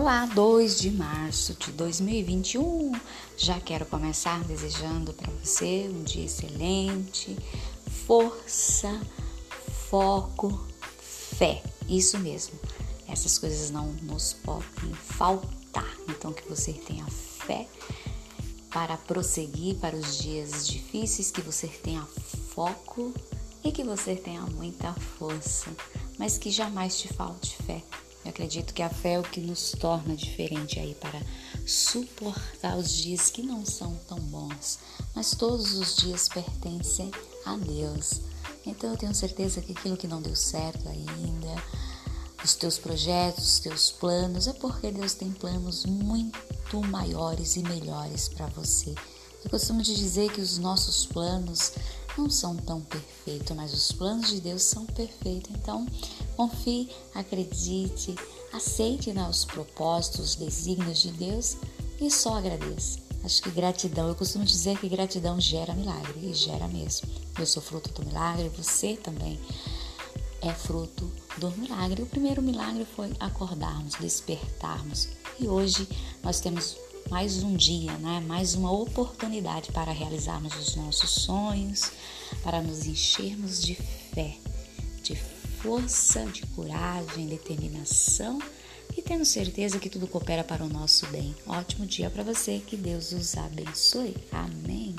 Olá, 2 de março de 2021. Já quero começar desejando para você um dia excelente, força, foco, fé. Isso mesmo. Essas coisas não nos podem faltar. Então que você tenha fé para prosseguir para os dias difíceis, que você tenha foco e que você tenha muita força, mas que jamais te falte fé eu acredito que a fé é o que nos torna diferente aí para suportar os dias que não são tão bons, mas todos os dias pertencem a Deus. Então eu tenho certeza que aquilo que não deu certo ainda, os teus projetos, os teus planos, é porque Deus tem planos muito maiores e melhores para você. Eu costumo te dizer que os nossos planos não são tão perfeitos, mas os planos de Deus são perfeitos. Então, confie, acredite, aceite né, os propósitos, os desígnios de Deus e só agradeça. Acho que gratidão, eu costumo dizer que gratidão gera milagre e gera mesmo. Eu sou fruto do milagre, você também é fruto do milagre. O primeiro milagre foi acordarmos, despertarmos. E hoje nós temos mais um dia, né? mais uma oportunidade para realizarmos os nossos sonhos, para nos enchermos de fé, de força, de coragem, determinação e tendo certeza que tudo coopera para o nosso bem. Ótimo dia para você, que Deus os abençoe. Amém.